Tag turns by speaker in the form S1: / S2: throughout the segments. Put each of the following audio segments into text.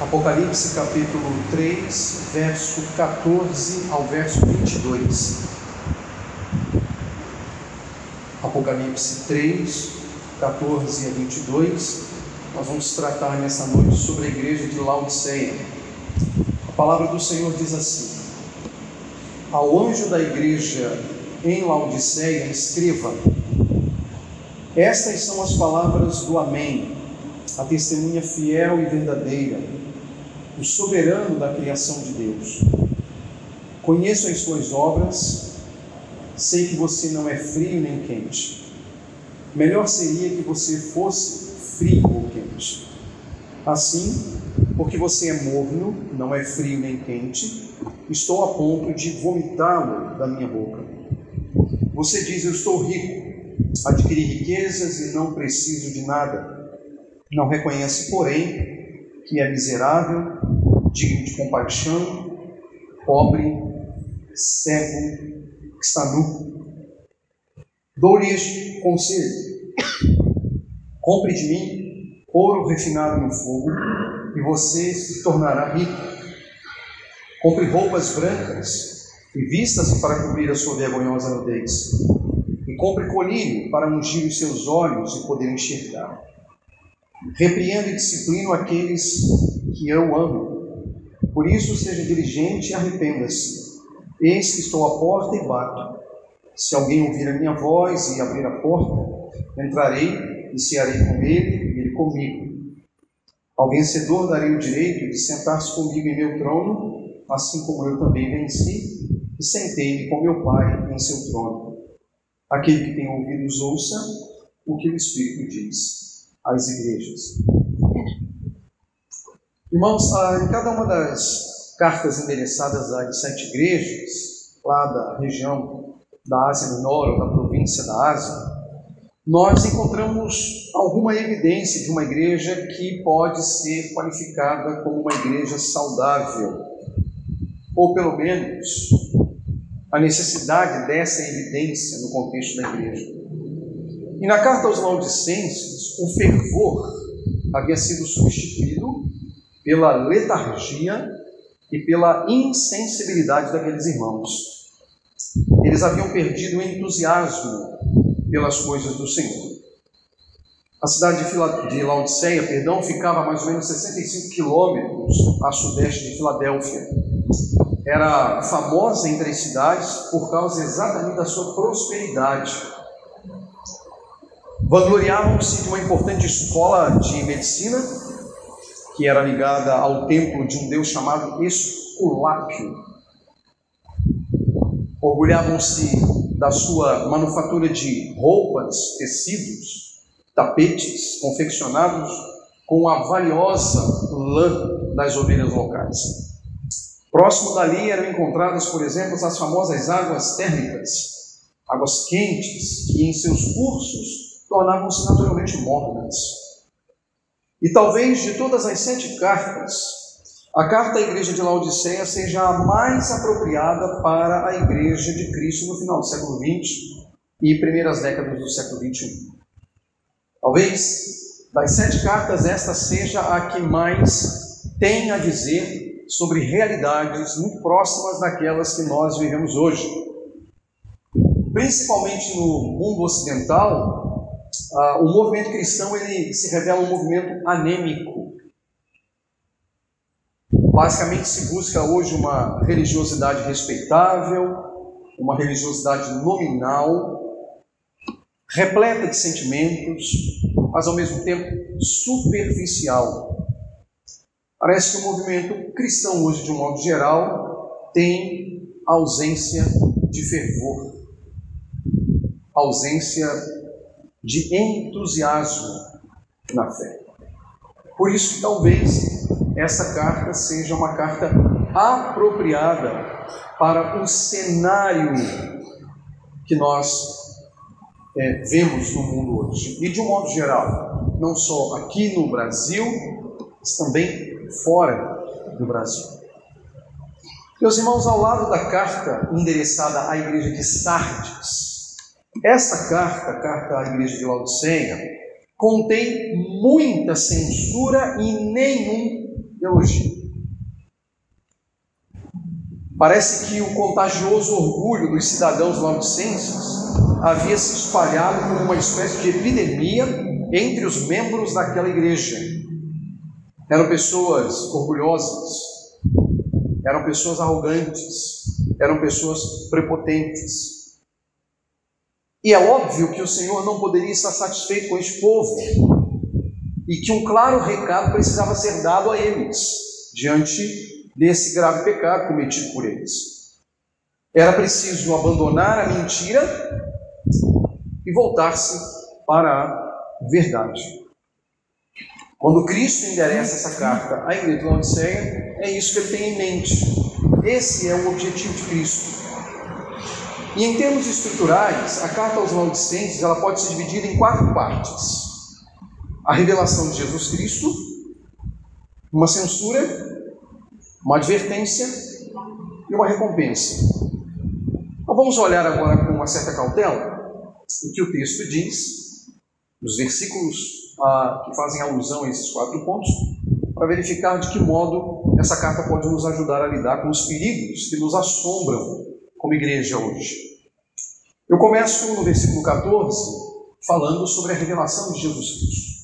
S1: Apocalipse capítulo 3, verso 14 ao verso 22. Apocalipse 3, 14 a 22. Nós vamos tratar nessa noite sobre a igreja de Laodiceia. A palavra do Senhor diz assim: Ao anjo da igreja em Laodiceia, escreva: Estas são as palavras do Amém, a testemunha fiel e verdadeira o soberano da criação de Deus. Conheço as suas obras, sei que você não é frio nem quente. Melhor seria que você fosse frio ou quente. Assim, porque você é morno, não é frio nem quente, estou a ponto de vomitá-lo da minha boca. Você diz: Eu estou rico, adquiri riquezas e não preciso de nada. Não reconhece, porém, que é miserável, digno de compaixão, pobre, cego, que está nu. Dou-lhe este conselho: compre de mim ouro refinado no fogo, e você se tornará rico. Compre roupas brancas e vista-se para cobrir a sua vergonhosa nudez. E compre colírio para ungir os seus olhos e poder enxergar. Repreendo e disciplino aqueles que eu amo. Por isso, seja diligente e arrependa-se. Eis que estou à porta e bato. Se alguém ouvir a minha voz e abrir a porta, entrarei e cearei com ele e ele comigo. Ao vencedor darei o direito de sentar-se comigo em meu trono, assim como eu também venci e sentei-me com meu Pai em seu trono. Aquele que tem ouvidos, ouça o que o Espírito diz às igrejas. Irmãos, ah, em cada uma das cartas endereçadas às sete igrejas, lá da região da Ásia Menor ou da província da Ásia, nós encontramos alguma evidência de uma igreja que pode ser qualificada como uma igreja saudável, ou pelo menos a necessidade dessa evidência no contexto da igreja. E na carta aos Laodicenses, o fervor havia sido substituído pela letargia e pela insensibilidade daqueles irmãos. Eles haviam perdido o entusiasmo pelas coisas do Senhor. A cidade de Laodiceia, perdão, ficava a mais ou menos 65 quilômetros a sudeste de Filadélfia. Era famosa entre as cidades por causa exatamente da sua prosperidade Vangloriavam-se de uma importante escola de medicina, que era ligada ao templo de um deus chamado Esculápio. Orgulhavam-se da sua manufatura de roupas, tecidos, tapetes confeccionados com a valiosa lã das ovelhas locais. Próximo dali eram encontradas, por exemplo, as famosas águas térmicas, águas quentes, que em seus cursos tornavam-se naturalmente mornas. E talvez de todas as sete cartas, a carta à igreja de Laodiceia seja a mais apropriada para a igreja de Cristo no final do século XX e primeiras décadas do século XXI. Talvez das sete cartas, esta seja a que mais tem a dizer sobre realidades muito próximas daquelas que nós vivemos hoje. Principalmente no mundo ocidental, ah, o movimento cristão ele se revela um movimento anêmico. Basicamente se busca hoje uma religiosidade respeitável, uma religiosidade nominal, repleta de sentimentos, mas ao mesmo tempo superficial. Parece que o movimento cristão hoje, de um modo geral, tem ausência de fervor, ausência de entusiasmo na fé. Por isso talvez essa carta seja uma carta apropriada para o cenário que nós é, vemos no mundo hoje. E de um modo geral, não só aqui no Brasil, mas também fora do Brasil. Meus irmãos, ao lado da carta endereçada à igreja de Sardes, esta carta, a carta à igreja de Laodiceia, contém muita censura e nenhum teologia. Parece que o contagioso orgulho dos cidadãos laudicenses havia se espalhado como uma espécie de epidemia entre os membros daquela igreja. Eram pessoas orgulhosas, eram pessoas arrogantes, eram pessoas prepotentes. E é óbvio que o Senhor não poderia estar satisfeito com este povo e que um claro recado precisava ser dado a eles diante desse grave pecado cometido por eles. Era preciso abandonar a mentira e voltar-se para a verdade. Quando Cristo endereça essa carta à igreja de Laodiceia, é isso que ele tem em mente. Esse é o objetivo de Cristo. E em termos estruturais, a carta aos Laodicenses ela pode ser dividida em quatro partes: a revelação de Jesus Cristo, uma censura, uma advertência e uma recompensa. Então vamos olhar agora com uma certa cautela o que o texto diz, os versículos ah, que fazem alusão a esses quatro pontos, para verificar de que modo essa carta pode nos ajudar a lidar com os perigos que nos assombram como igreja hoje. Eu começo no versículo 14, falando sobre a revelação de Jesus Cristo.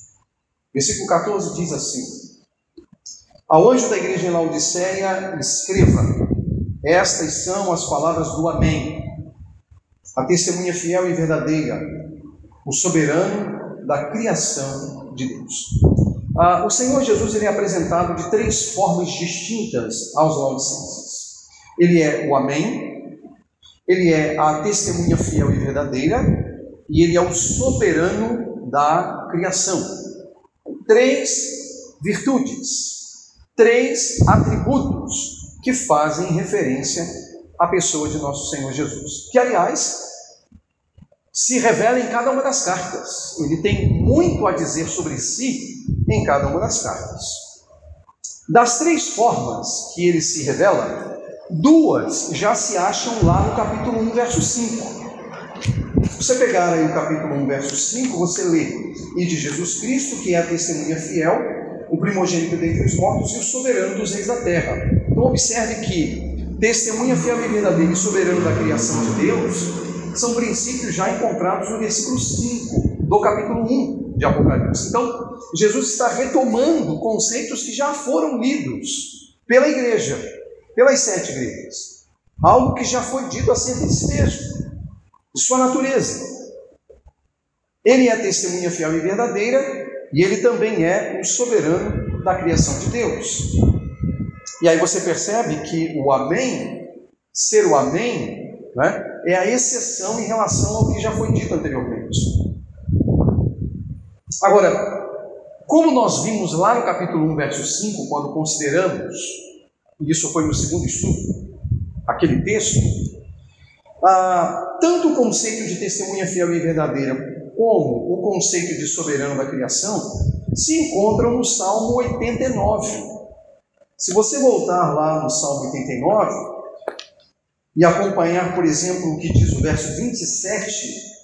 S1: Versículo 14 diz assim: ao anjo da igreja em Laodiceia, escreva: Estas são as palavras do Amém, a testemunha fiel e verdadeira, o soberano da criação de Deus. Ah, o Senhor Jesus ele é apresentado de três formas distintas aos laodicenses. Ele é o Amém, ele é a testemunha fiel e verdadeira, e ele é o soberano da criação. Três virtudes três atributos que fazem referência à pessoa de nosso Senhor Jesus, que aliás se revela em cada uma das cartas. Ele tem muito a dizer sobre si em cada uma das cartas. Das três formas que ele se revela, duas já se acham lá no capítulo 1, verso 5. Se você pegar aí o capítulo 1, verso 5, você lê: E de Jesus Cristo, que é a testemunha fiel, o primogênito dentre os mortos e o soberano dos reis da terra. Então, observe que testemunha fiel e verdadeira e soberano da criação de Deus são princípios já encontrados no versículo 5 do capítulo 1 de Apocalipse. Então, Jesus está retomando conceitos que já foram lidos pela igreja, pelas sete igrejas. Algo que já foi dito acerca desse texto, de sua natureza. Ele é testemunha fiel e verdadeira, e ele também é o soberano da criação de Deus. E aí você percebe que o Amém, ser o Amém, né, é a exceção em relação ao que já foi dito anteriormente. Agora, como nós vimos lá no capítulo 1, verso 5, quando consideramos, isso foi no segundo estudo, aquele texto, ah, tanto o conceito de testemunha fiel e verdadeira como o conceito de soberano da criação se encontram no Salmo 89. Se você voltar lá no Salmo 89 e acompanhar, por exemplo, o que diz o verso 27,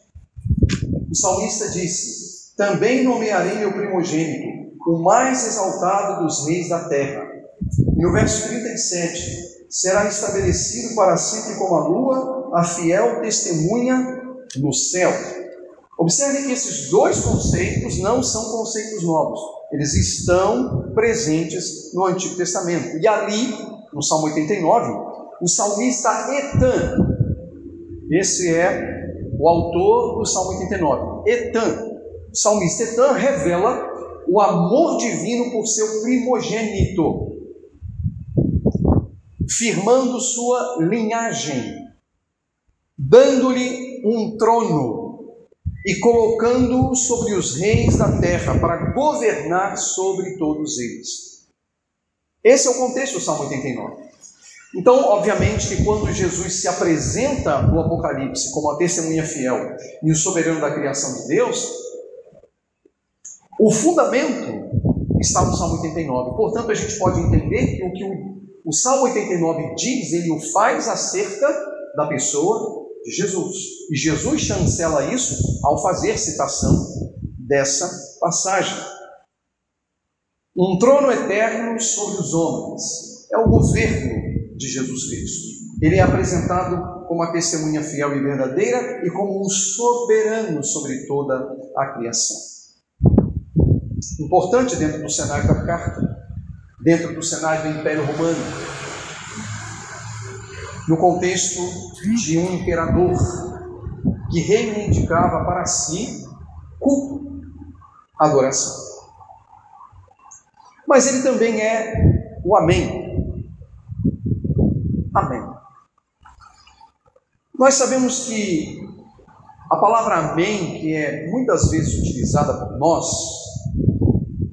S1: o salmista disse: Também nomearei meu primogênito, o mais exaltado dos reis da terra. E no verso 37, será estabelecido para sempre como a lua, a fiel testemunha no céu. Observe que esses dois conceitos não são conceitos novos, eles estão presentes no Antigo Testamento. E ali, no Salmo 89, o salmista Etan, esse é o autor do Salmo 89, Etan, o salmista Etan revela o amor divino por seu primogênito, firmando sua linhagem, dando-lhe um trono e colocando-o sobre os reis da terra para governar sobre todos eles. Esse é o contexto do Salmo 89. Então, obviamente, que quando Jesus se apresenta no Apocalipse como a testemunha fiel e o soberano da criação de Deus, o fundamento está no Salmo 89. Portanto, a gente pode entender que o que o, o Salmo 89 diz, ele o faz acerca da pessoa de Jesus. E Jesus chancela isso ao fazer citação dessa passagem. Um trono eterno sobre os homens. É o governo de Jesus Cristo. Ele é apresentado como a testemunha fiel e verdadeira e como um soberano sobre toda a criação. Importante dentro do cenário da carta, dentro do cenário do Império Romano, no contexto de um imperador que reivindicava para si culto, adoração. Mas ele também é o Amém. Amém. Nós sabemos que a palavra Amém, que é muitas vezes utilizada por nós,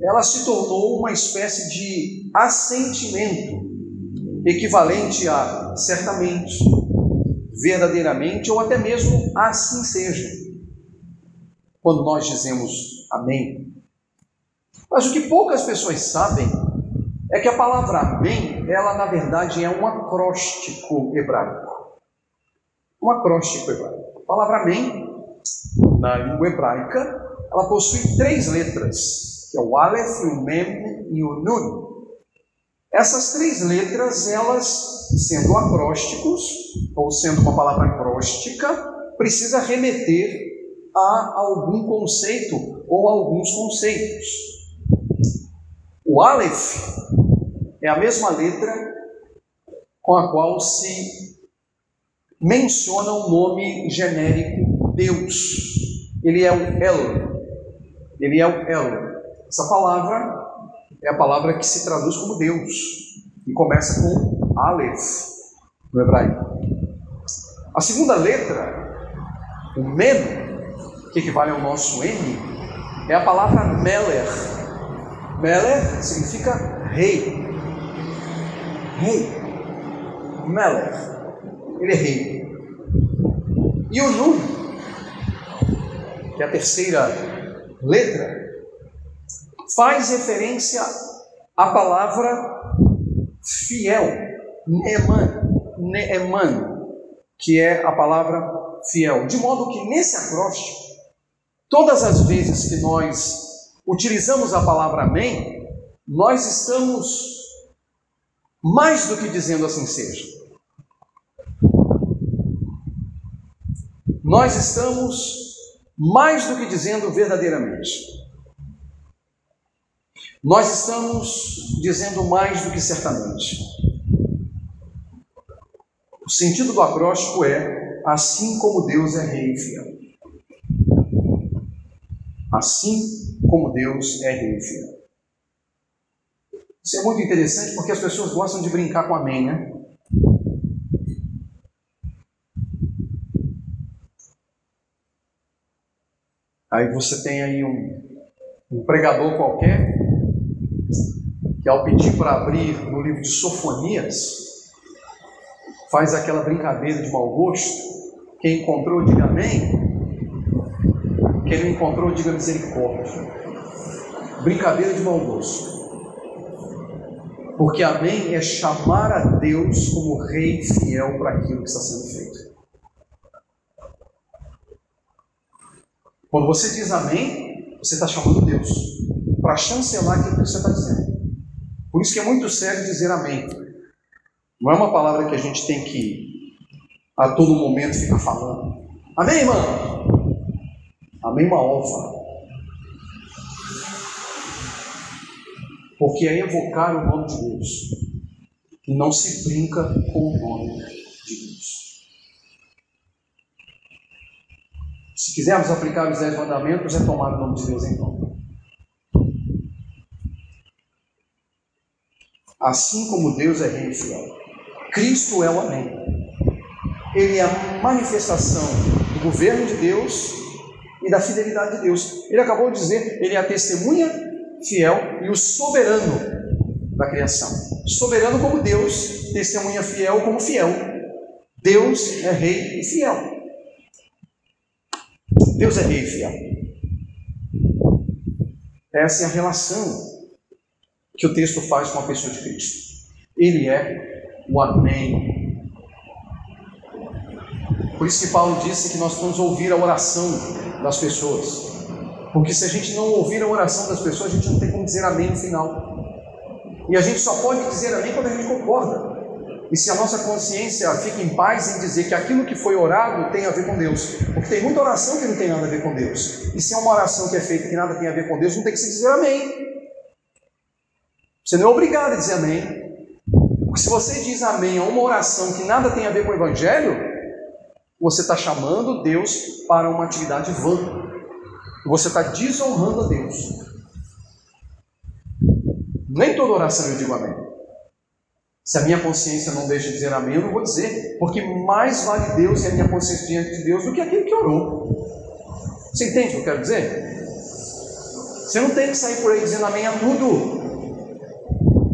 S1: ela se tornou uma espécie de assentimento equivalente a certamente, verdadeiramente ou até mesmo assim seja. Quando nós dizemos amém. Mas o que poucas pessoas sabem é que a palavra amém, ela na verdade é um acróstico hebraico. Um acróstico hebraico. A palavra amém, na língua hebraica, ela possui três letras, que é o Aleph, o Mem e o Nun. Essas três letras, elas, sendo acrósticos, ou sendo uma palavra acróstica, precisa remeter a algum conceito ou alguns conceitos. O Aleph é a mesma letra com a qual se menciona o nome genérico Deus. Ele é o El. Ele é o El. Essa palavra é a palavra que se traduz como Deus e começa com Aleph no hebraico. A segunda letra, o Mem, que equivale ao nosso M, é a palavra Meler. Meler significa rei. Rei. Meler. Ele é rei. E o Nun, que é a terceira letra, faz referência à palavra fiel, Neeman, Neeman, que é a palavra fiel. De modo que nesse acróstico, todas as vezes que nós utilizamos a palavra amém, nós estamos mais do que dizendo assim seja. Nós estamos mais do que dizendo verdadeiramente. Nós estamos dizendo mais do que certamente. O sentido do acróstico é: assim como Deus é rei e fiel. Assim como Deus é rei e fiel. Isso é muito interessante porque as pessoas gostam de brincar com amém, né? Aí você tem aí um, um pregador qualquer que ao pedir para abrir no livro de Sofonias, faz aquela brincadeira de mau gosto. Quem encontrou, diga amém. Quem não encontrou, diga misericórdia. Brincadeira de mau gosto. Porque amém é chamar a Deus como rei fiel para aquilo que está sendo feito. Quando você diz amém, você está chamando Deus para chancelar aquilo que você está dizendo. Por isso que é muito sério dizer amém. Não é uma palavra que a gente tem que a todo momento ficar falando. Amém, irmão? Amém, uma ova. Porque é evocar o nome de Deus. E não se brinca com o nome de Deus. Se quisermos aplicar os dez mandamentos, é tomar o nome de Deus em conta. Assim como Deus é rei fiel. Cristo é o Amém. Ele é a manifestação do governo de Deus e da fidelidade de Deus. Ele acabou de dizer, ele é a testemunha fiel e o soberano da criação. Soberano como Deus, testemunha fiel como fiel. Deus é rei e fiel. Deus é rei e fiel. Essa é a relação que o texto faz com a pessoa de Cristo. Ele é o Amém. Por isso que Paulo disse que nós vamos ouvir a oração das pessoas. Porque se a gente não ouvir a oração das pessoas, a gente não tem como dizer amém no final. E a gente só pode dizer amém quando a gente concorda. E se a nossa consciência fica em paz em dizer que aquilo que foi orado tem a ver com Deus. Porque tem muita oração que não tem nada a ver com Deus. E se é uma oração que é feita que nada tem a ver com Deus, não tem que se dizer amém. Você não é obrigado a dizer amém. Porque se você diz amém a uma oração que nada tem a ver com o Evangelho, você está chamando Deus para uma atividade vã. Você está desonrando a Deus. Nem toda oração eu digo amém. Se a minha consciência não deixa de dizer amém, eu não vou dizer, porque mais vale Deus e a minha consciência diante de Deus do que aquele que orou. Você entende o que eu quero dizer? Você não tem que sair por aí dizendo amém a tudo.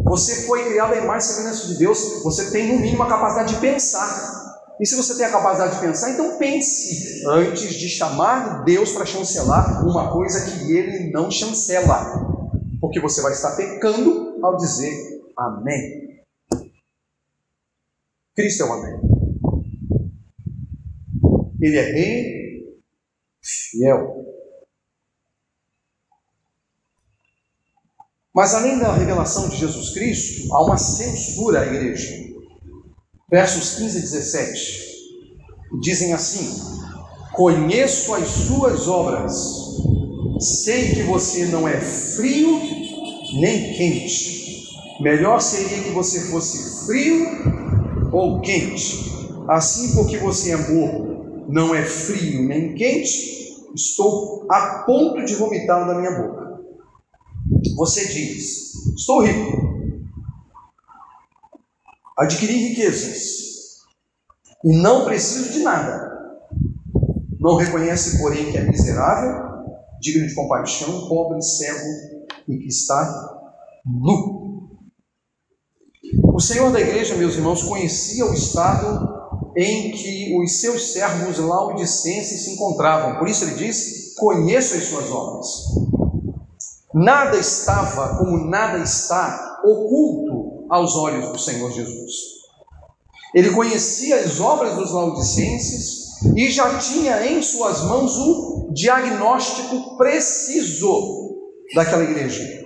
S1: Você foi criado em mais semelhança de Deus, você tem no mínimo a capacidade de pensar. E se você tem a capacidade de pensar, então pense antes de chamar Deus para chancelar uma coisa que ele não chancela. Porque você vai estar pecando ao dizer amém. Cristo é o Amém. Ele é rei fiel. Mas além da revelação de Jesus Cristo, há uma censura à igreja. Versos 15 e 17 dizem assim: Conheço as suas obras, sei que você não é frio nem quente. Melhor seria que você fosse frio ou quente. Assim, porque você é morno, não é frio nem quente, estou a ponto de vomitar da minha boca. Você diz: Estou rico, adquiri riquezas e não preciso de nada. Não reconhece, porém, que é miserável, digno de compaixão, pobre, cego e que está nu. O Senhor da igreja, meus irmãos, conhecia o estado em que os seus servos laudicenses se encontravam. Por isso ele diz: Conheço as suas obras. Nada estava, como nada está, oculto aos olhos do Senhor Jesus. Ele conhecia as obras dos laudicenses e já tinha em suas mãos o diagnóstico preciso daquela igreja.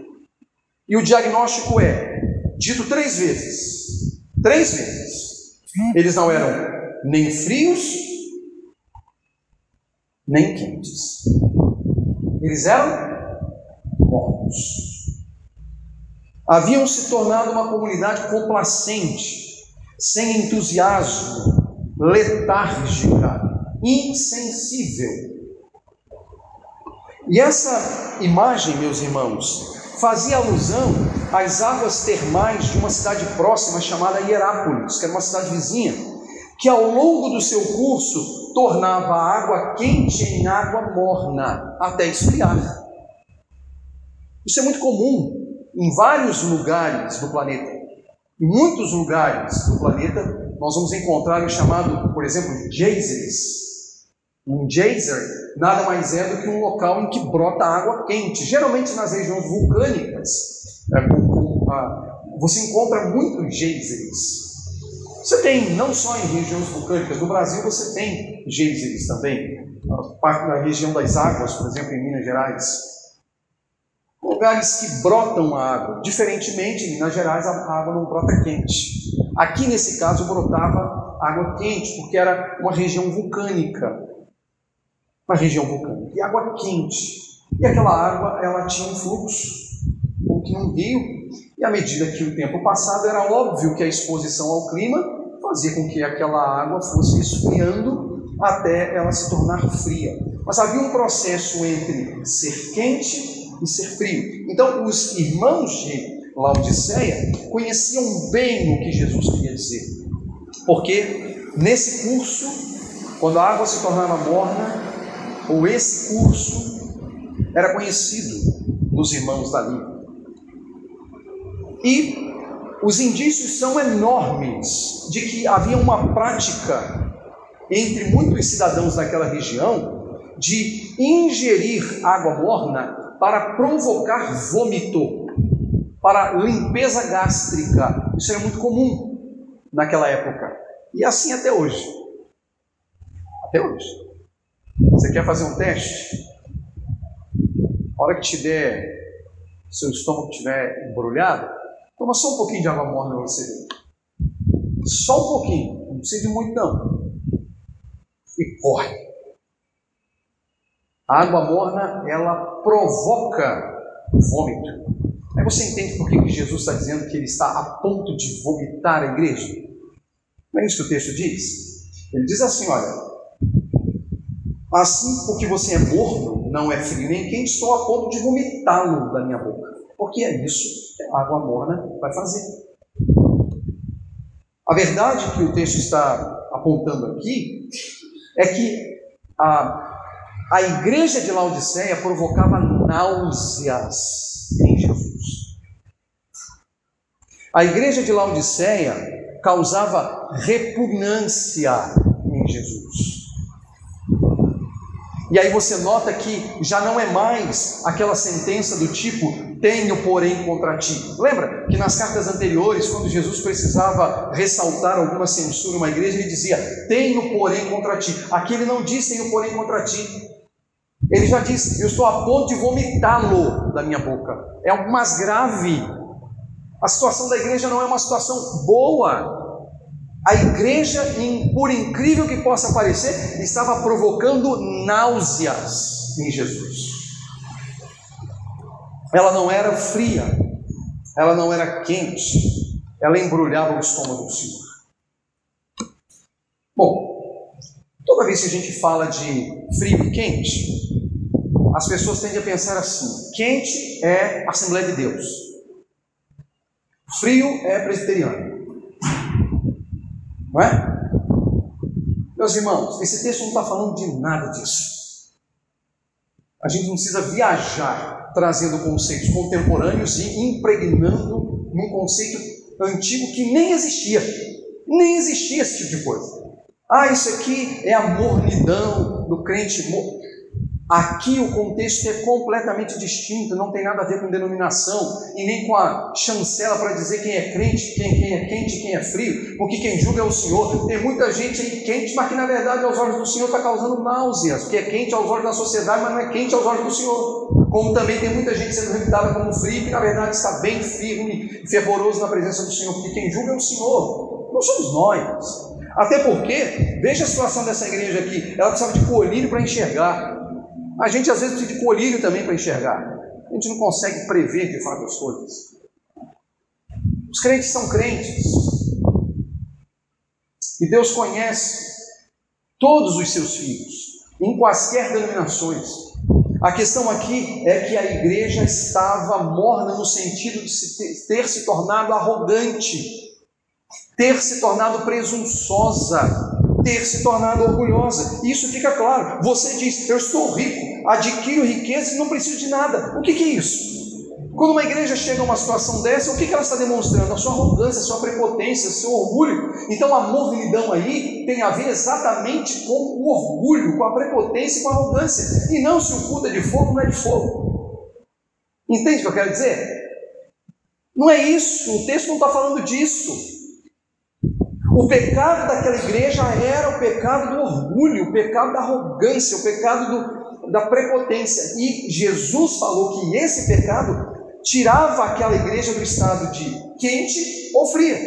S1: E o diagnóstico é: dito três vezes. Três vezes. Eles não eram nem frios, nem quentes. Eles eram mortos. Haviam se tornado uma comunidade complacente, sem entusiasmo, letárgica, insensível. E essa imagem, meus irmãos, fazia alusão às águas termais de uma cidade próxima chamada Hierápolis, que era uma cidade vizinha, que ao longo do seu curso tornava a água quente em água morna até esfriar. Isso é muito comum em vários lugares do planeta. Em muitos lugares do planeta, nós vamos encontrar o chamado, por exemplo, geysers, um geyser nada mais é do que um local em que brota água quente. Geralmente nas regiões vulcânicas, é, a, você encontra muitos geysers. Você tem, não só em regiões vulcânicas, no Brasil você tem geysers também. Parte da região das águas, por exemplo, em Minas Gerais. Lugares que brotam a água. Diferentemente, em Minas Gerais a água não brota quente. Aqui nesse caso brotava água quente, porque era uma região vulcânica uma região vulcânica, e água quente. E aquela água, ela tinha um fluxo, um rio, e à medida que o tempo passava, era óbvio que a exposição ao clima fazia com que aquela água fosse esfriando até ela se tornar fria. Mas havia um processo entre ser quente e ser frio. Então, os irmãos de Laodiceia conheciam bem o que Jesus queria dizer. Porque nesse curso, quando a água se tornava morna, ou esse curso era conhecido dos irmãos dali. E os indícios são enormes de que havia uma prática entre muitos cidadãos daquela região de ingerir água morna para provocar vômito, para limpeza gástrica. Isso era muito comum naquela época. E assim até hoje. Até hoje. Você quer fazer um teste? A hora que tiver, seu estômago estiver embrulhado, Toma só um pouquinho de água morna para você ver. Só um pouquinho, não precisa de muito não. E corre. A água morna, ela provoca vômito. Aí você entende por que Jesus está dizendo que ele está a ponto de vomitar a igreja? Não é isso que o texto diz? Ele diz assim: olha, assim porque você é morno, não é frio nem quente, estou a ponto de vomitá-lo da minha boca. Porque é isso que a água morna vai fazer. A verdade que o texto está apontando aqui é que a, a igreja de Laodiceia provocava náuseas em Jesus. A igreja de Laodiceia causava repugnância em Jesus. E aí você nota que já não é mais aquela sentença do tipo tenho, porém, contra ti. Lembra que nas cartas anteriores, quando Jesus precisava ressaltar alguma censura uma igreja, ele dizia tenho, porém, contra ti. Aqui ele não diz tenho, porém, contra ti. Ele já disse: Eu estou a ponto de vomitá-lo da minha boca. É algo mais grave. A situação da igreja não é uma situação boa. A igreja, por incrível que possa parecer, estava provocando náuseas em Jesus. Ela não era fria, ela não era quente, ela embrulhava o estômago do Senhor. Bom, toda vez que a gente fala de frio e quente, as pessoas tendem a pensar assim: quente é Assembleia de Deus, frio é presbiteriano. Não é? Meus irmãos, esse texto não está falando de nada disso. A gente não precisa viajar trazendo conceitos contemporâneos e impregnando num conceito antigo que nem existia. Nem existia esse tipo de coisa. Ah, isso aqui é a mornidão do crente. Aqui o contexto é completamente distinto, não tem nada a ver com denominação e nem com a chancela para dizer quem é crente, quem, quem é quente quem é frio, porque quem julga é o Senhor. Tem muita gente aí quente, mas que na verdade aos olhos do Senhor está causando náuseas, porque é quente aos olhos da sociedade, mas não é quente aos olhos do Senhor. Como também tem muita gente sendo reputada como frio, que na verdade está bem firme e fervoroso na presença do Senhor, porque quem julga é o Senhor, não somos nós. Até porque, veja a situação dessa igreja aqui, ela precisava de colírio para enxergar. A gente às vezes precisa de colírio também para enxergar. A gente não consegue prever de fato as coisas. Os crentes são crentes. E Deus conhece todos os seus filhos, em quaisquer denominações. A questão aqui é que a igreja estava morna no sentido de ter se tornado arrogante, ter se tornado presunçosa, ter se tornado orgulhosa. Isso fica claro. Você diz: Eu estou rico, adquiro riqueza e não preciso de nada. O que, que é isso? Quando uma igreja chega a uma situação dessa, o que, que ela está demonstrando? A sua arrogância, a sua prepotência, o seu orgulho. Então a mornidão aí tem a ver exatamente com o orgulho, com a prepotência e com a arrogância. E não se o culto é de fogo, não é de fogo. Entende o que eu quero dizer? Não é isso, o texto não está falando disso. O pecado daquela igreja era o pecado do orgulho, o pecado da arrogância, o pecado do, da prepotência. E Jesus falou que esse pecado tirava aquela igreja do estado de quente ou fria.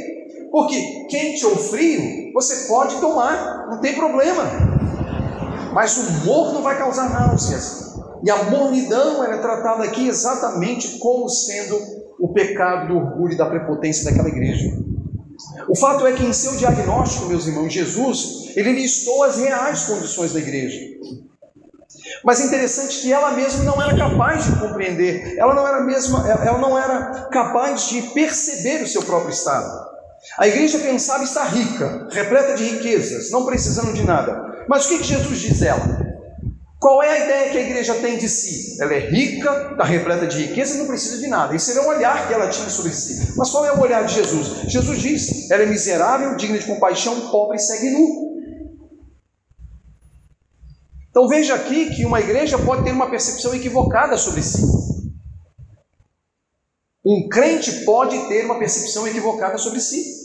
S1: Porque quente ou frio você pode tomar, não tem problema. Mas o morno vai causar náuseas. E a mornidão era tratada aqui exatamente como sendo o pecado do orgulho e da prepotência daquela igreja. O fato é que em seu diagnóstico, meus irmãos, Jesus, ele listou as reais condições da igreja. Mas é interessante que ela mesma não era capaz de compreender, ela não era mesma, ela não era capaz de perceber o seu próprio estado. A igreja pensava estar rica, repleta de riquezas, não precisando de nada. Mas o que, Jesus diz ela? Qual é a ideia que a igreja tem de si? Ela é rica, está repleta de riqueza e não precisa de nada. Esse era o olhar que ela tinha sobre si. Mas qual é o olhar de Jesus? Jesus diz: ela é miserável, digna de compaixão, pobre e segue nu. Então veja aqui que uma igreja pode ter uma percepção equivocada sobre si. Um crente pode ter uma percepção equivocada sobre si.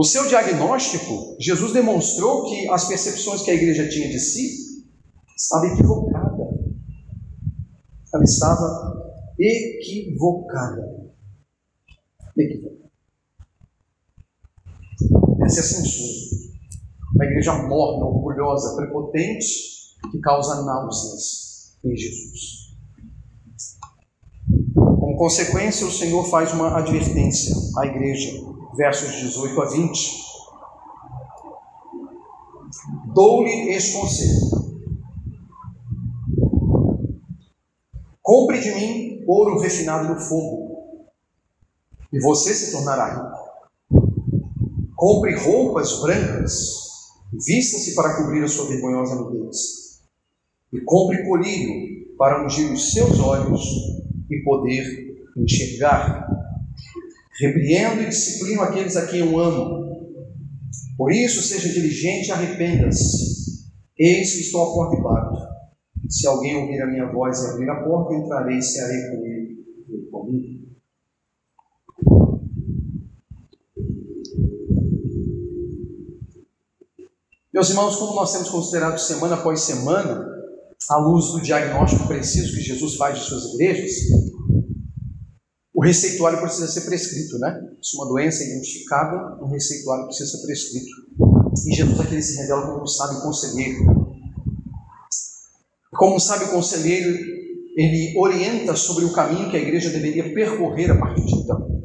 S1: No seu diagnóstico, Jesus demonstrou que as percepções que a igreja tinha de si estava equivocada. ela estava equivocada. Equivocada. Essa é a censura. Uma igreja morna, orgulhosa, prepotente, que causa náuseas em Jesus. Como consequência, o Senhor faz uma advertência à igreja, versos 18 a 20. Dou-lhe este conselho. Compre de mim ouro refinado no fogo, e você se tornará rico. Compre roupas brancas, vista-se para cobrir a sua vergonhosa nudez. E compre colírio para ungir os seus olhos e poder enxergar. Repreendo e disciplino aqueles a quem eu amo. Por isso, seja diligente e arrependa-se. Eis que estou à porta e bato. Se alguém ouvir a minha voz e abrir a porta, entrarei e cearei com ele e comigo. Meus irmãos, como nós temos considerado semana após semana, à luz do diagnóstico preciso que Jesus faz de suas igrejas, o receituário precisa ser prescrito, né? Se uma doença é identificada, o receituário precisa ser prescrito. E Jesus aqui se revela como um sábio conselheiro. Como um sábio conselheiro, ele orienta sobre o caminho que a igreja deveria percorrer a partir de então.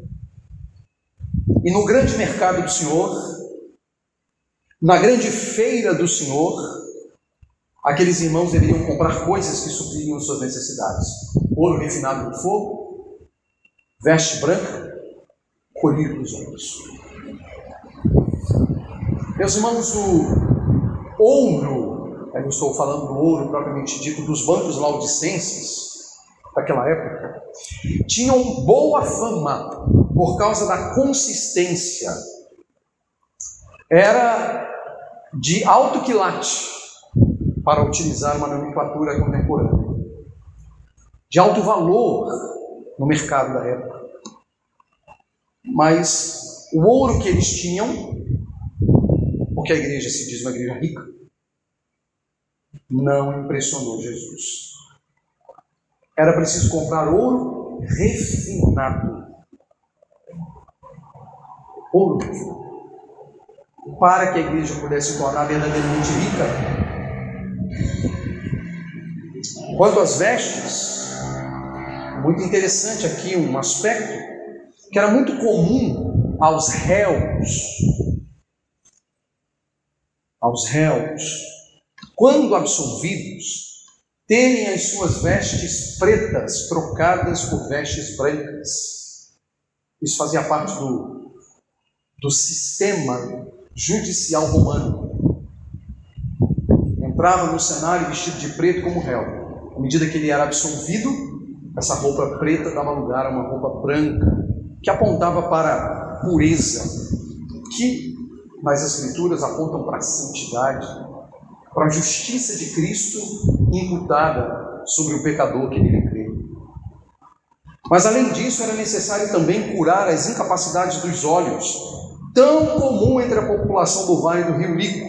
S1: E no grande mercado do Senhor, na grande feira do Senhor, aqueles irmãos deveriam comprar coisas que supririam suas necessidades: ouro refinado no fogo, veste branca, colírio dos olhos. Meus irmãos, o ouro, eu estou falando do ouro propriamente dito dos bancos laudicenses daquela época, tinham boa fama por causa da consistência era de alto quilate para utilizar uma nomenclatura contemporânea, de alto valor no mercado da época. Mas o ouro que eles tinham, porque a igreja se diz uma igreja rica, não impressionou Jesus. Era preciso comprar ouro refinado. Ouro refinado para que a igreja pudesse se tornar verdadeiramente rica. Quanto às vestes, muito interessante aqui um aspecto que era muito comum aos réus, aos réus, quando absolvidos, terem as suas vestes pretas trocadas por vestes brancas. Isso fazia parte do, do sistema judicial romano. Entrava no cenário vestido de preto como réu. À medida que ele era absolvido, essa roupa preta dava lugar a uma roupa branca, que apontava para pureza, que nas Escrituras apontam para a santidade, para a justiça de Cristo imputada sobre o pecador que nele crê. Mas além disso, era necessário também curar as incapacidades dos olhos, tão comum entre a população do Vale do Rio Lico,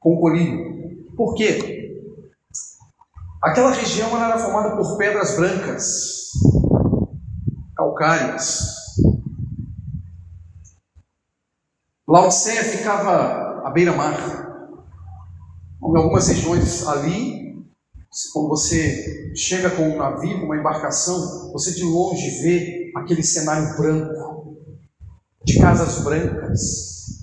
S1: com colírio. Por quê? Aquela região era formada por pedras brancas, calcárias. Laodicea ficava à beira-mar. Em algumas regiões ali, quando você chega com um navio, uma embarcação, você de longe vê aquele cenário branco de casas brancas,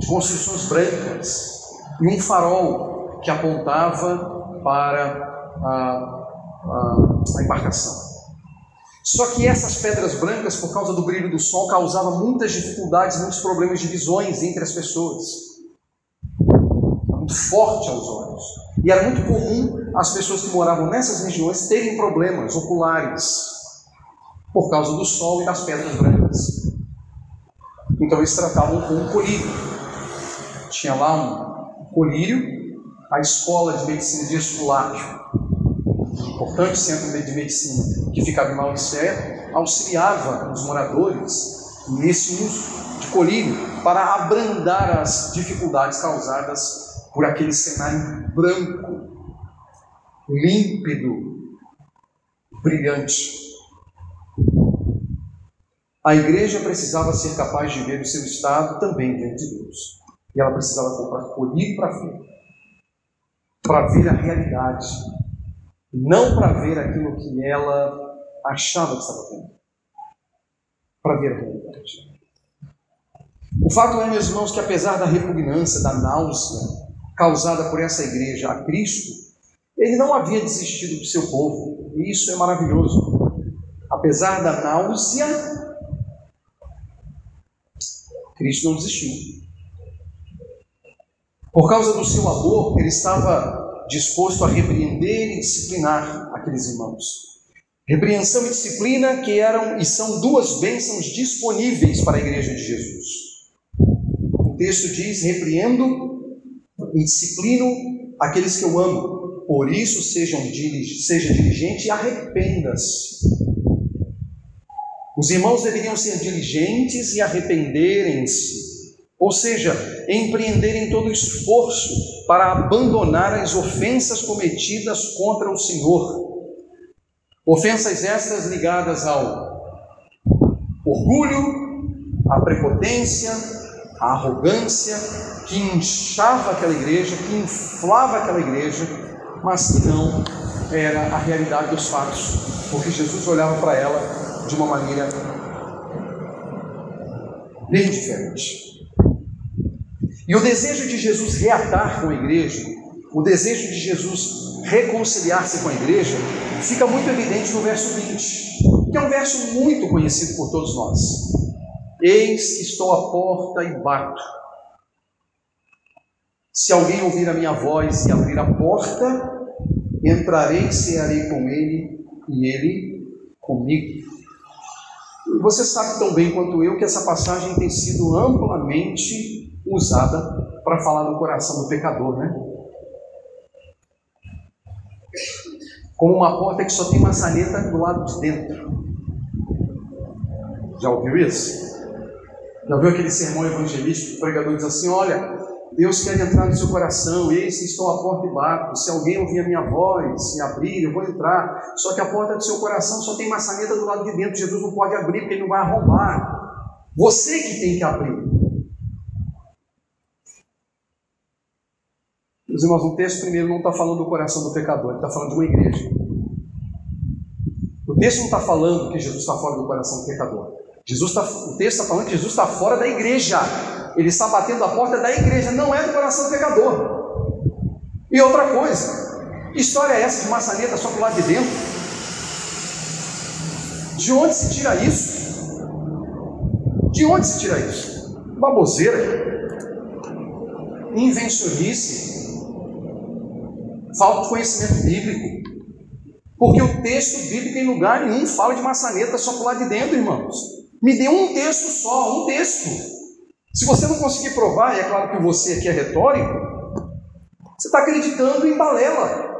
S1: de construções brancas, e um farol que apontava para a, a, a embarcação. Só que essas pedras brancas, por causa do brilho do sol, causavam muitas dificuldades, muitos problemas de visões entre as pessoas. Muito forte aos olhos. E era muito comum as pessoas que moravam nessas regiões terem problemas oculares por causa do sol e das pedras brancas. Então eles tratavam com um colírio. Tinha lá um colírio, a escola de medicina de Esculápio, importante centro de medicina que ficava em Laodicea, auxiliava os moradores nesse uso de colírio para abrandar as dificuldades causadas por aquele cenário branco, límpido, brilhante. A igreja precisava ser capaz de ver o seu estado também diante de Deus. E ela precisava comprar colhido para ver. Para ver a realidade. Não para ver aquilo que ela achava que estava vendo. Para ver a realidade. O fato é, meus irmãos, que apesar da repugnância, da náusea causada por essa igreja a Cristo, ele não havia desistido do seu povo. E isso é maravilhoso. Apesar da náusea, Cristo não desistiu. Por causa do seu amor, ele estava disposto a repreender e disciplinar aqueles irmãos. Repreensão e disciplina que eram e são duas bênçãos disponíveis para a igreja de Jesus. O texto diz: repreendo e disciplino aqueles que eu amo. Por isso sejam, seja diligente e arrependa-se. Os irmãos deveriam ser diligentes e arrependerem-se ou seja, empreenderem todo esforço para abandonar as ofensas cometidas contra o Senhor. Ofensas estas ligadas ao orgulho, à prepotência, à arrogância, que inchava aquela igreja, que inflava aquela igreja, mas que não era a realidade dos fatos, porque Jesus olhava para ela de uma maneira bem diferente. E o desejo de Jesus reatar com a igreja, o desejo de Jesus reconciliar-se com a igreja, fica muito evidente no verso 20, que é um verso muito conhecido por todos nós. Eis que estou à porta e bato. Se alguém ouvir a minha voz e abrir a porta, entrarei e cearei com ele e ele comigo. Você sabe tão bem quanto eu que essa passagem tem sido amplamente usada para falar do coração do pecador, né? Como uma porta que só tem maçaneta do lado de dentro. Já ouviu isso? Já viu aquele sermão evangelístico? O pregador diz assim: Olha, Deus quer entrar no seu coração, eis que estou à porta e bato. Se alguém ouvir a minha voz e abrir, eu vou entrar. Só que a porta do seu coração só tem maçaneta do lado de dentro. Jesus não pode abrir porque ele não vai arrombar. Você que tem que abrir. Meus irmãos, o texto primeiro não está falando do coração do pecador, ele está falando de uma igreja. O texto não está falando que Jesus está fora do coração do pecador. Jesus tá, o texto está falando que Jesus está fora da igreja. Ele está batendo a porta da igreja, não é do coração do pecador. E outra coisa, história é essa de maçaneta só para o lado de dentro? De onde se tira isso? De onde se tira isso? Baboseira, invencionice, falta de conhecimento bíblico. Porque o texto bíblico em lugar nenhum fala de maçaneta só por lá de dentro, irmãos. Me dê um texto só, um texto. Se você não conseguir provar, e é claro que você aqui é retórico, você está acreditando em balela.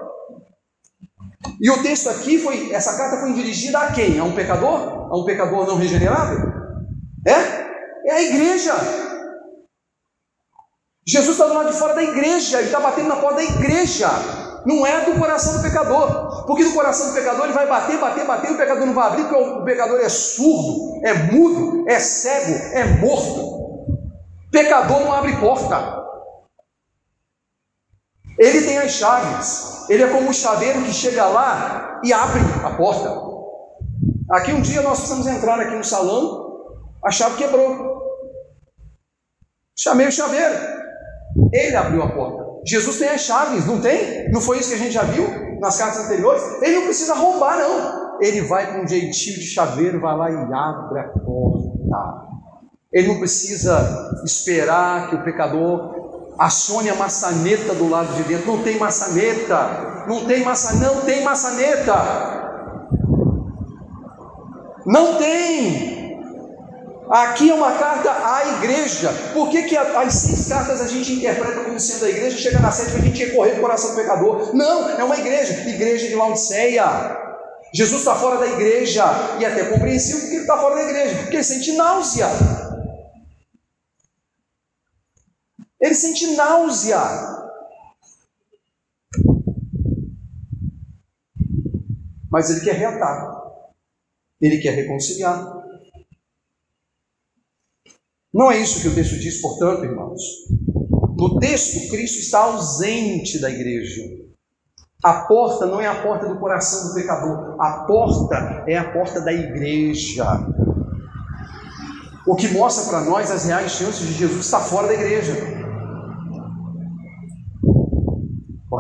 S1: E o texto aqui foi, essa carta foi dirigida a quem? A um pecador? A um pecador não regenerado? É? É a igreja. Jesus está do lado de fora da igreja, ele está batendo na porta da igreja. Não é do coração do pecador, porque no coração do pecador ele vai bater, bater, bater, e o pecador não vai abrir, porque o pecador é surdo, é mudo, é cego, é morto. Pecador não abre porta. Ele tem as chaves, ele é como um chaveiro que chega lá e abre a porta. Aqui um dia nós precisamos entrar aqui no salão, a chave quebrou. Chamei o chaveiro, ele abriu a porta. Jesus tem as chaves, não tem? Não foi isso que a gente já viu nas cartas anteriores? Ele não precisa roubar, não. Ele vai com um jeitinho de chaveiro, vai lá e abre a porta. Ele não precisa esperar que o pecador acione a maçaneta do lado de dentro. Não tem maçaneta. Não tem maçaneta. Não tem maçaneta. Não tem. Aqui é uma carta à igreja. Por que, que as seis cartas a gente interpreta como sendo a igreja? Chega na sétima a gente correr do coração do pecador. Não, é uma igreja. Igreja de Laodiceia. Jesus está fora da igreja. E é até compreensível porque ele está fora da igreja. Porque ele sente náusea. Ele sente náusea. mas ele quer reatar, ele quer reconciliar. Não é isso que o texto diz, portanto, irmãos. No texto, Cristo está ausente da igreja. A porta não é a porta do coração do pecador, a porta é a porta da igreja. O que mostra para nós as reais chances de Jesus estar fora da igreja.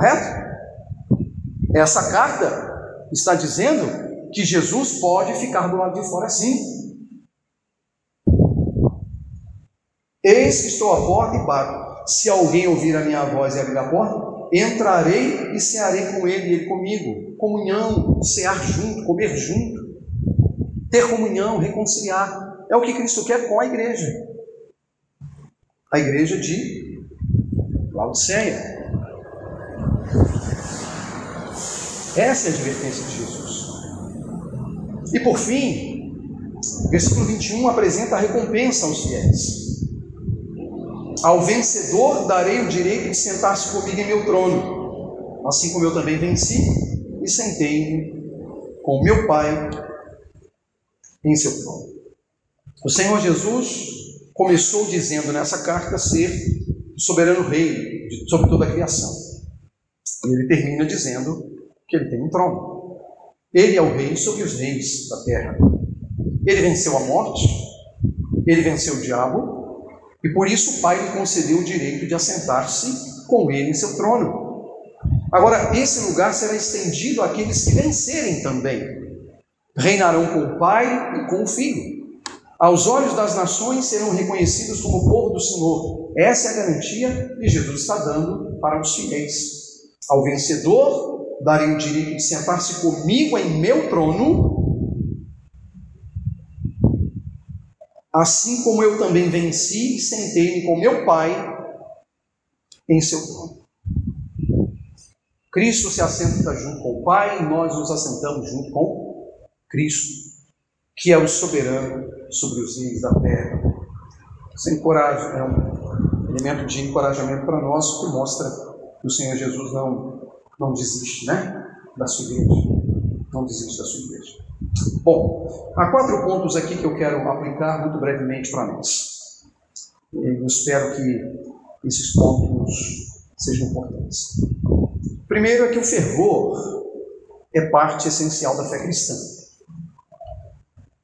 S1: Correto? Essa carta está dizendo que Jesus pode ficar do lado de fora sim. Eis que estou à porta e bato. Se alguém ouvir a minha voz e abrir a porta, entrarei e cearei com ele e ele comigo. Comunhão, cear junto, comer junto, ter comunhão, reconciliar. É o que Cristo quer com a igreja. A igreja de Laodiceia. Essa é a advertência de Jesus. E por fim, versículo 21 apresenta a recompensa aos fiéis. Ao vencedor darei o direito de sentar-se comigo em meu trono, assim como eu também venci e sentei-me com meu Pai em seu trono. O Senhor Jesus começou dizendo nessa carta ser soberano rei sobre toda a criação. E ele termina dizendo que ele tem um trono. Ele é o rei sobre os reis da terra. Ele venceu a morte, ele venceu o diabo, e por isso o Pai lhe concedeu o direito de assentar-se com ele em seu trono. Agora, esse lugar será estendido àqueles que vencerem também. Reinarão com o Pai e com o Filho. Aos olhos das nações serão reconhecidos como povo do Senhor. Essa é a garantia que Jesus está dando para os fiéis. Ao vencedor darei o direito de sentar-se comigo em meu trono, assim como eu também venci e sentei-me com meu Pai em seu trono. Cristo se assenta junto com o Pai e nós nos assentamos junto com Cristo, que é o soberano sobre os reis da terra. Isso é, é um elemento de encorajamento para nós que mostra que o Senhor Jesus não não desiste, né? Da sua igreja. Não desiste da sua igreja. Bom, há quatro pontos aqui que eu quero aplicar muito brevemente para nós. Eu espero que esses pontos sejam importantes. Primeiro é que o fervor é parte essencial da fé cristã.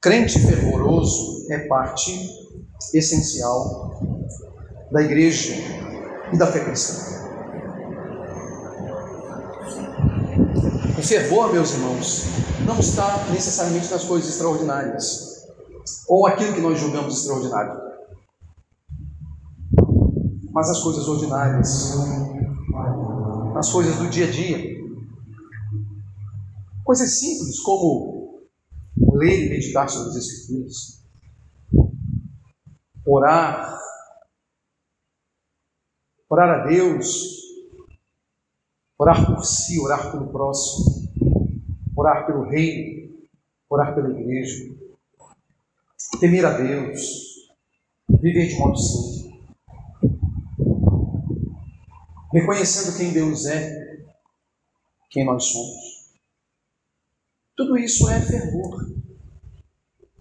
S1: Crente fervoroso é parte essencial da igreja e da fé cristã. O fervor, meus irmãos, não está necessariamente nas coisas extraordinárias ou aquilo que nós julgamos extraordinário, mas as coisas ordinárias, as coisas do dia a dia, coisas simples como ler e meditar sobre as Escrituras, orar, orar a Deus, orar por si, orar pelo próximo, orar pelo reino, orar pela igreja, temer a Deus, viver de modo santo, reconhecendo quem Deus é, quem nós somos. Tudo isso é fervor.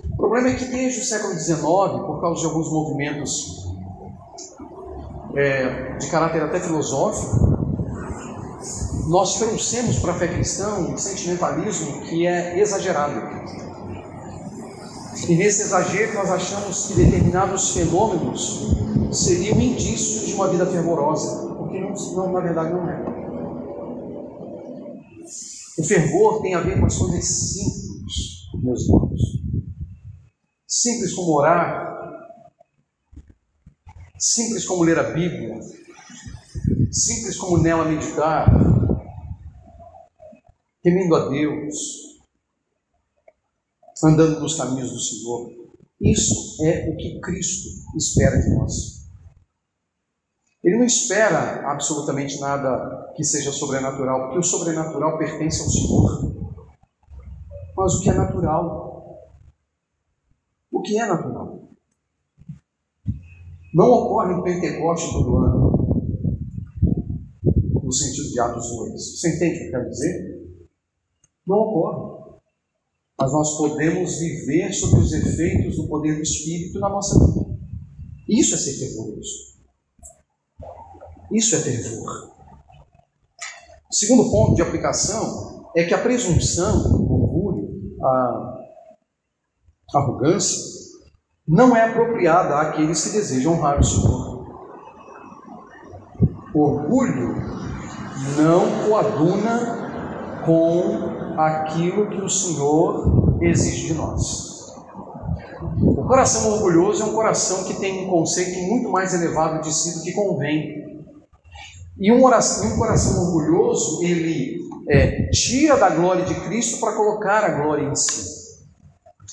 S1: O problema é que desde o século XIX, por causa de alguns movimentos é, de caráter até filosófico, nós trouxemos para a fé cristã um sentimentalismo que é exagerado. E nesse exagero nós achamos que determinados fenômenos seriam indícios de uma vida fervorosa, o que não, não, na verdade não é. O fervor tem a ver com as coisas simples, meus irmãos. Simples como orar, simples como ler a Bíblia, simples como nela meditar, temendo a Deus, andando nos caminhos do Senhor. Isso é o que Cristo espera de nós. Ele não espera absolutamente nada que seja sobrenatural, porque o sobrenatural pertence ao Senhor. Mas o que é natural? O que é natural? Não ocorre em Pentecoste todo ano, no sentido de Atos 2. Você entende o que eu quero dizer? Não ocorre. mas nós podemos viver sob os efeitos do poder do Espírito na nossa vida. Isso é ser fervoroso. Isso é fervor. O segundo ponto de aplicação é que a presunção, o orgulho, a arrogância, não é apropriada àqueles que desejam honrar o Senhor. O orgulho não coaduna com aquilo que o Senhor exige de nós. O coração orgulhoso é um coração que tem um conceito muito mais elevado de si do que convém. E um, oração, um coração orgulhoso, ele é, tira da glória de Cristo para colocar a glória em si.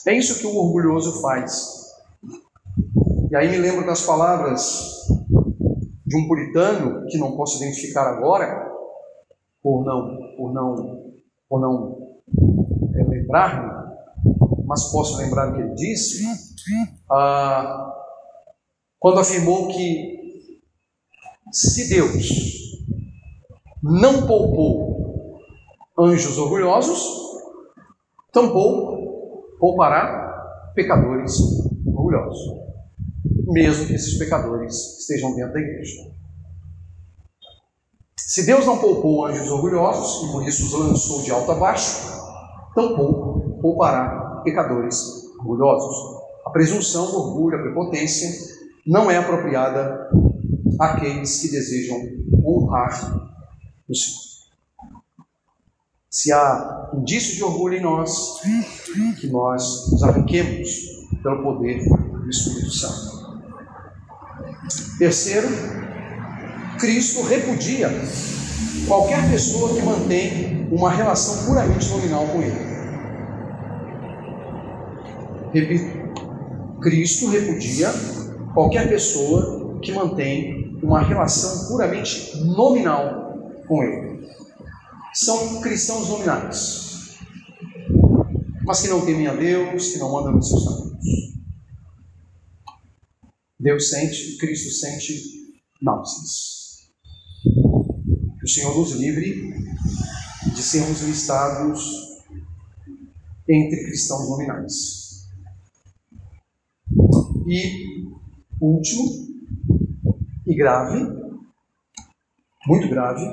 S1: É isso que o orgulhoso faz. E aí me lembro das palavras de um puritano, que não posso identificar agora, por não, por não, por não é, lembrar-me, mas posso lembrar o que ele disse, ah, quando afirmou que se Deus não poupou anjos orgulhosos, tampouco poupará pecadores orgulhosos, mesmo que esses pecadores estejam dentro da igreja. Se Deus não poupou anjos orgulhosos e por isso os lançou de alto a baixo, tampouco poupará pecadores orgulhosos. A presunção, o orgulho, a prepotência não é apropriada aqueles que desejam honrar o Senhor. Se há indício de orgulho em nós, que nós nos arranquemos pelo poder do Espírito Santo. Terceiro, Cristo repudia qualquer pessoa que mantém uma relação puramente nominal com Ele. Repito, Cristo repudia qualquer pessoa que mantém uma relação puramente nominal com Ele. São cristãos nominais, mas que não temem a Deus, que não andam nos seus caminhos. Deus sente, Cristo sente náuseas. Que o Senhor nos livre de sermos listados entre cristãos nominais. E último, e grave, muito grave,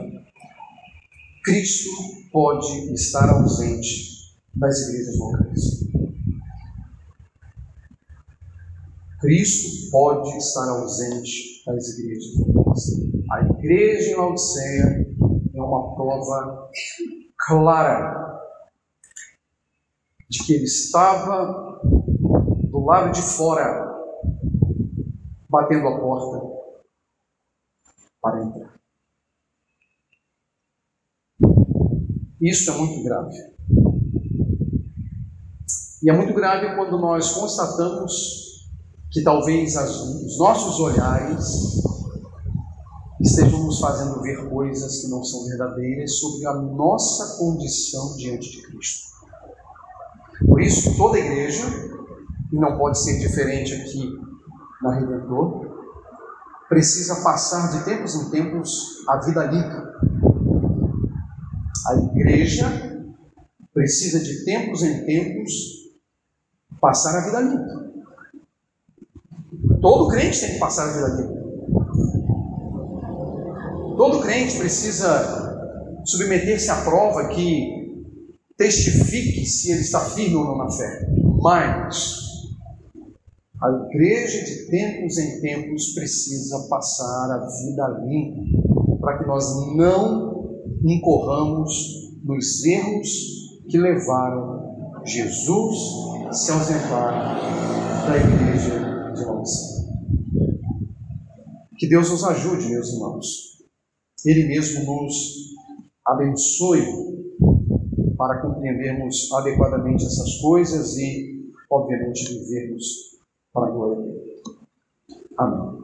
S1: Cristo pode estar ausente das igrejas locais. Cristo pode estar ausente das igrejas locais. A igreja em Laodiceia é uma prova clara de que ele estava do lado de fora, batendo a porta para entrar. Isso é muito grave. E é muito grave quando nós constatamos que talvez as, os nossos olhares estejam nos fazendo ver coisas que não são verdadeiras sobre a nossa condição diante de Cristo. Por isso, toda igreja, e não pode ser diferente aqui na Redentor, precisa passar de tempos em tempos a vida limpa. A igreja precisa de tempos em tempos passar a vida limpa. Todo crente tem que passar a vida limpa. Todo crente precisa submeter-se à prova que testifique se ele está firme ou não na fé. Mas a igreja de tempos em tempos precisa passar a vida limpa, para que nós não incorramos nos erros que levaram Jesus a se ausentar da igreja de nós. Que Deus nos ajude, meus irmãos. Ele mesmo nos abençoe para compreendermos adequadamente essas coisas e, obviamente, vivermos para a glória dele. Amém.